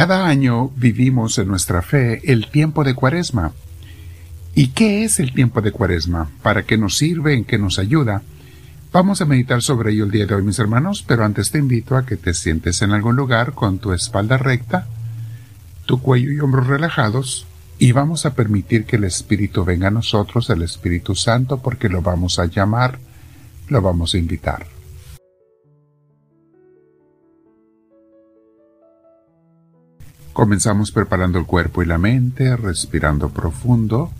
Cada año vivimos en nuestra fe el tiempo de Cuaresma. ¿Y qué es el tiempo de Cuaresma? ¿Para qué nos sirve? ¿En qué nos ayuda? Vamos a meditar sobre ello el día de hoy, mis hermanos, pero antes te invito a que te sientes en algún lugar con tu espalda recta, tu cuello y hombros relajados, y vamos a permitir que el Espíritu venga a nosotros, el Espíritu Santo, porque lo vamos a llamar, lo vamos a invitar. Comenzamos preparando el cuerpo y la mente, respirando profundo,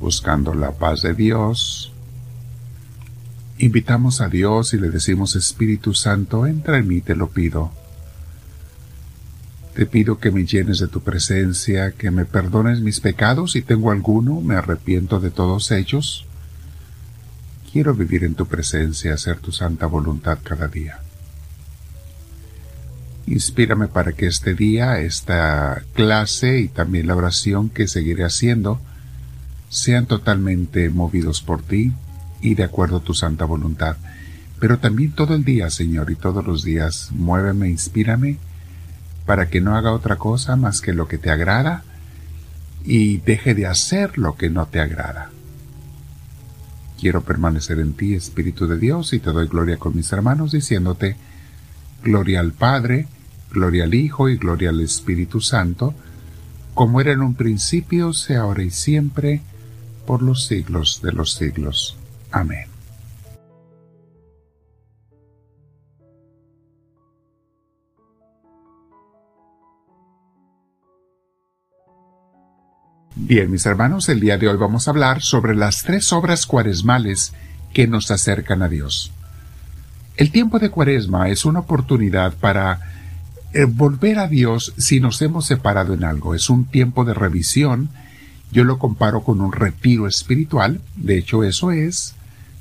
buscando la paz de Dios. Invitamos a Dios y le decimos, Espíritu Santo, entra en mí, te lo pido. Te pido que me llenes de tu presencia, que me perdones mis pecados, si tengo alguno, me arrepiento de todos ellos. Quiero vivir en tu presencia, hacer tu santa voluntad cada día. Inspírame para que este día, esta clase y también la oración que seguiré haciendo sean totalmente movidos por ti y de acuerdo a tu santa voluntad. Pero también todo el día, Señor, y todos los días, muéveme, inspírame para que no haga otra cosa más que lo que te agrada y deje de hacer lo que no te agrada. Quiero permanecer en ti, Espíritu de Dios, y te doy gloria con mis hermanos, diciéndote, Gloria al Padre, gloria al Hijo y gloria al Espíritu Santo, como era en un principio, sea ahora y siempre, por los siglos de los siglos. Amén. Bien, mis hermanos, el día de hoy vamos a hablar sobre las tres obras cuaresmales que nos acercan a Dios. El tiempo de cuaresma es una oportunidad para eh, volver a Dios si nos hemos separado en algo. Es un tiempo de revisión. Yo lo comparo con un retiro espiritual. De hecho, eso es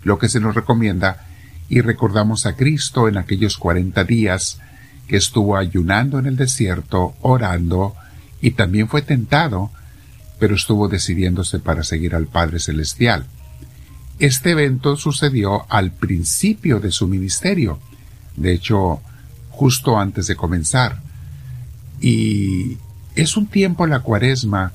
lo que se nos recomienda. Y recordamos a Cristo en aquellos cuarenta días que estuvo ayunando en el desierto, orando, y también fue tentado, pero estuvo decidiéndose para seguir al Padre Celestial. Este evento sucedió al principio de su ministerio, de hecho, justo antes de comenzar. Y es un tiempo, la cuaresma,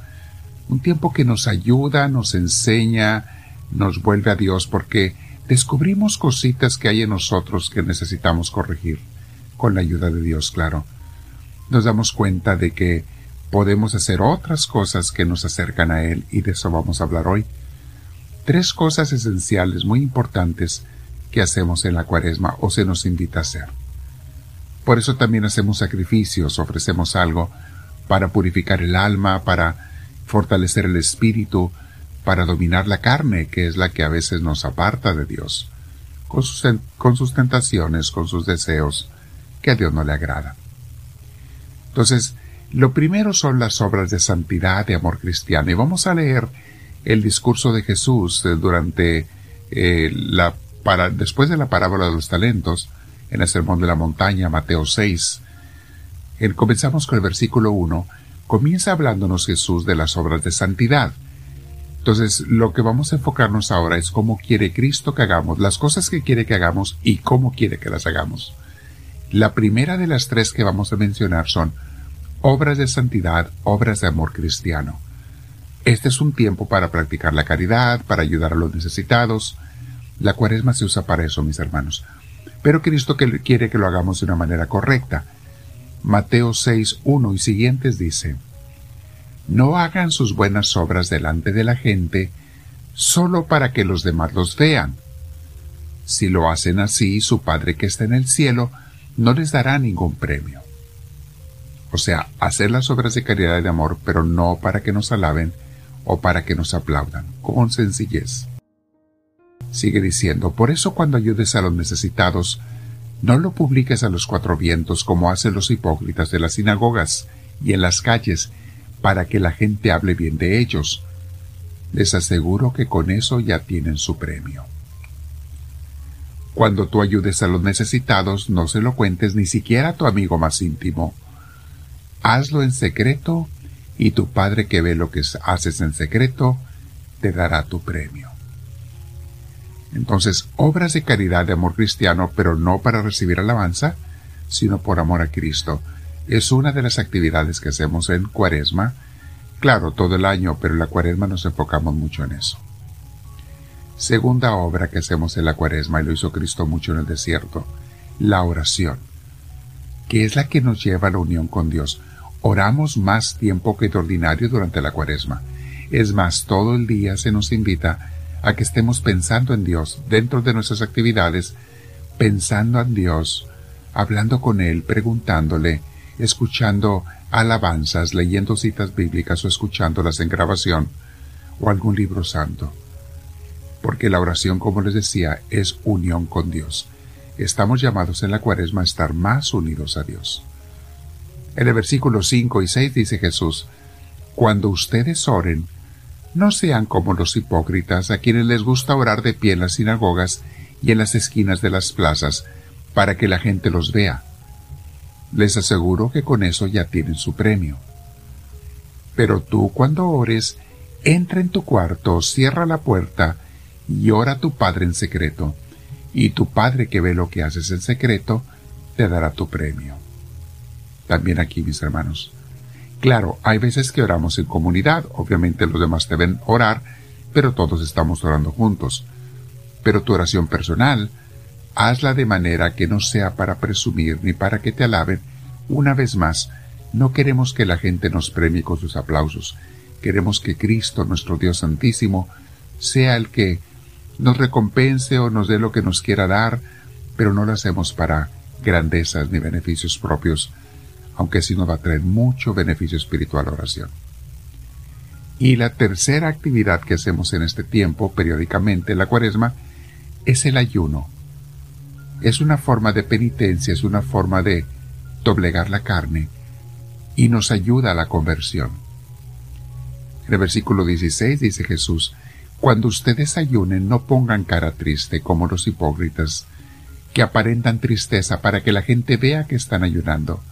un tiempo que nos ayuda, nos enseña, nos vuelve a Dios, porque descubrimos cositas que hay en nosotros que necesitamos corregir, con la ayuda de Dios, claro. Nos damos cuenta de que podemos hacer otras cosas que nos acercan a Él y de eso vamos a hablar hoy tres cosas esenciales muy importantes que hacemos en la cuaresma o se nos invita a hacer. Por eso también hacemos sacrificios, ofrecemos algo para purificar el alma, para fortalecer el espíritu, para dominar la carne, que es la que a veces nos aparta de Dios, con sus, tentaciones, con sus deseos, que a Dios no le agrada. Entonces, lo primero son las obras de santidad, de amor cristiano, y vamos a leer el discurso de Jesús eh, durante eh, la para, después de la parábola de los talentos en el sermón de la montaña Mateo 6. comenzamos con el versículo 1. Comienza hablándonos Jesús de las obras de santidad. Entonces, lo que vamos a enfocarnos ahora es cómo quiere Cristo que hagamos, las cosas que quiere que hagamos y cómo quiere que las hagamos. La primera de las tres que vamos a mencionar son obras de santidad, obras de amor cristiano. Este es un tiempo para practicar la caridad, para ayudar a los necesitados. La cuaresma se usa para eso, mis hermanos. Pero Cristo quiere que lo hagamos de una manera correcta. Mateo 6, 1 y siguientes dice, No hagan sus buenas obras delante de la gente solo para que los demás los vean. Si lo hacen así, su Padre que está en el cielo no les dará ningún premio. O sea, hacer las obras de caridad y de amor, pero no para que nos alaben, o para que nos aplaudan, con sencillez. Sigue diciendo, por eso cuando ayudes a los necesitados, no lo publiques a los cuatro vientos como hacen los hipócritas de las sinagogas y en las calles, para que la gente hable bien de ellos. Les aseguro que con eso ya tienen su premio. Cuando tú ayudes a los necesitados, no se lo cuentes ni siquiera a tu amigo más íntimo. Hazlo en secreto y tu Padre que ve lo que haces en secreto, te dará tu premio. Entonces, obras de caridad de amor cristiano, pero no para recibir alabanza, sino por amor a Cristo. Es una de las actividades que hacemos en cuaresma. Claro, todo el año, pero en la cuaresma nos enfocamos mucho en eso. Segunda obra que hacemos en la cuaresma, y lo hizo Cristo mucho en el desierto, la oración, que es la que nos lleva a la unión con Dios. Oramos más tiempo que de ordinario durante la cuaresma. Es más, todo el día se nos invita a que estemos pensando en Dios dentro de nuestras actividades, pensando en Dios, hablando con Él, preguntándole, escuchando alabanzas, leyendo citas bíblicas o escuchándolas en grabación o algún libro santo. Porque la oración, como les decía, es unión con Dios. Estamos llamados en la cuaresma a estar más unidos a Dios. En el versículo 5 y 6 dice Jesús, Cuando ustedes oren, no sean como los hipócritas a quienes les gusta orar de pie en las sinagogas y en las esquinas de las plazas, para que la gente los vea. Les aseguro que con eso ya tienen su premio. Pero tú cuando ores, entra en tu cuarto, cierra la puerta y ora a tu Padre en secreto, y tu Padre que ve lo que haces en secreto, te dará tu premio. También aquí, mis hermanos, Claro, hay veces que oramos en comunidad, obviamente los demás deben orar, pero todos estamos orando juntos. Pero tu oración personal, hazla de manera que no sea para presumir ni para que te alaben. Una vez más, no queremos que la gente nos premie con sus aplausos. Queremos que Cristo, nuestro Dios Santísimo, sea el que nos recompense o nos dé lo que nos quiera dar, pero no lo hacemos para grandezas ni beneficios propios, aunque sí nos va a traer mucho beneficio espiritual la oración. Y la tercera actividad que hacemos en este tiempo, periódicamente en la cuaresma, es el ayuno. Es una forma de penitencia, es una forma de doblegar la carne y nos ayuda a la conversión. En el versículo 16 dice Jesús, Cuando ustedes ayunen no pongan cara triste como los hipócritas, que aparentan tristeza para que la gente vea que están ayunando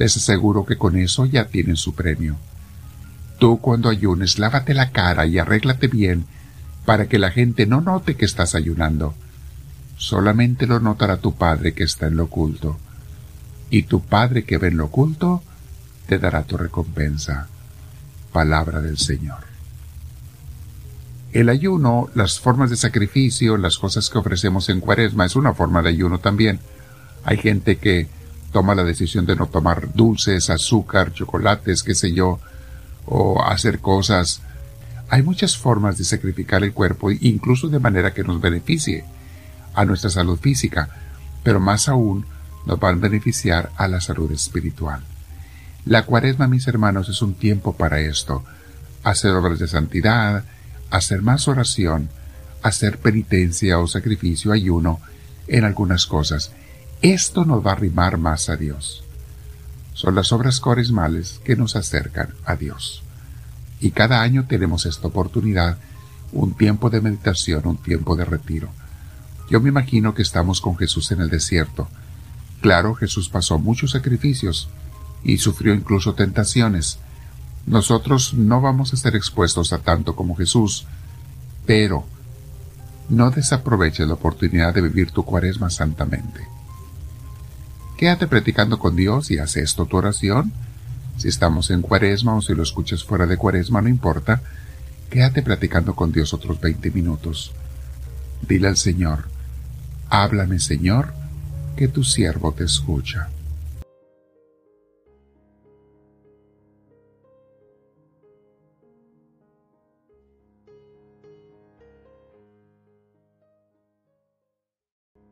les aseguro que con eso ya tienen su premio. Tú cuando ayunes, lávate la cara y arréglate bien para que la gente no note que estás ayunando. Solamente lo notará tu Padre que está en lo oculto. Y tu Padre que ve en lo oculto, te dará tu recompensa. Palabra del Señor. El ayuno, las formas de sacrificio, las cosas que ofrecemos en cuaresma es una forma de ayuno también. Hay gente que toma la decisión de no tomar dulces, azúcar, chocolates, qué sé yo, o hacer cosas. Hay muchas formas de sacrificar el cuerpo, incluso de manera que nos beneficie a nuestra salud física, pero más aún nos van a beneficiar a la salud espiritual. La cuaresma, mis hermanos, es un tiempo para esto, hacer obras de santidad, hacer más oración, hacer penitencia o sacrificio, ayuno en algunas cosas, esto nos va a arrimar más a Dios. Son las obras coresmales que nos acercan a Dios. Y cada año tenemos esta oportunidad, un tiempo de meditación, un tiempo de retiro. Yo me imagino que estamos con Jesús en el desierto. Claro, Jesús pasó muchos sacrificios y sufrió incluso tentaciones. Nosotros no vamos a estar expuestos a tanto como Jesús, pero no desaproveches la oportunidad de vivir tu cuaresma santamente. Quédate practicando con Dios y haz esto tu oración. Si estamos en cuaresma o si lo escuchas fuera de cuaresma, no importa. Quédate practicando con Dios otros 20 minutos. Dile al Señor, háblame Señor, que tu siervo te escucha.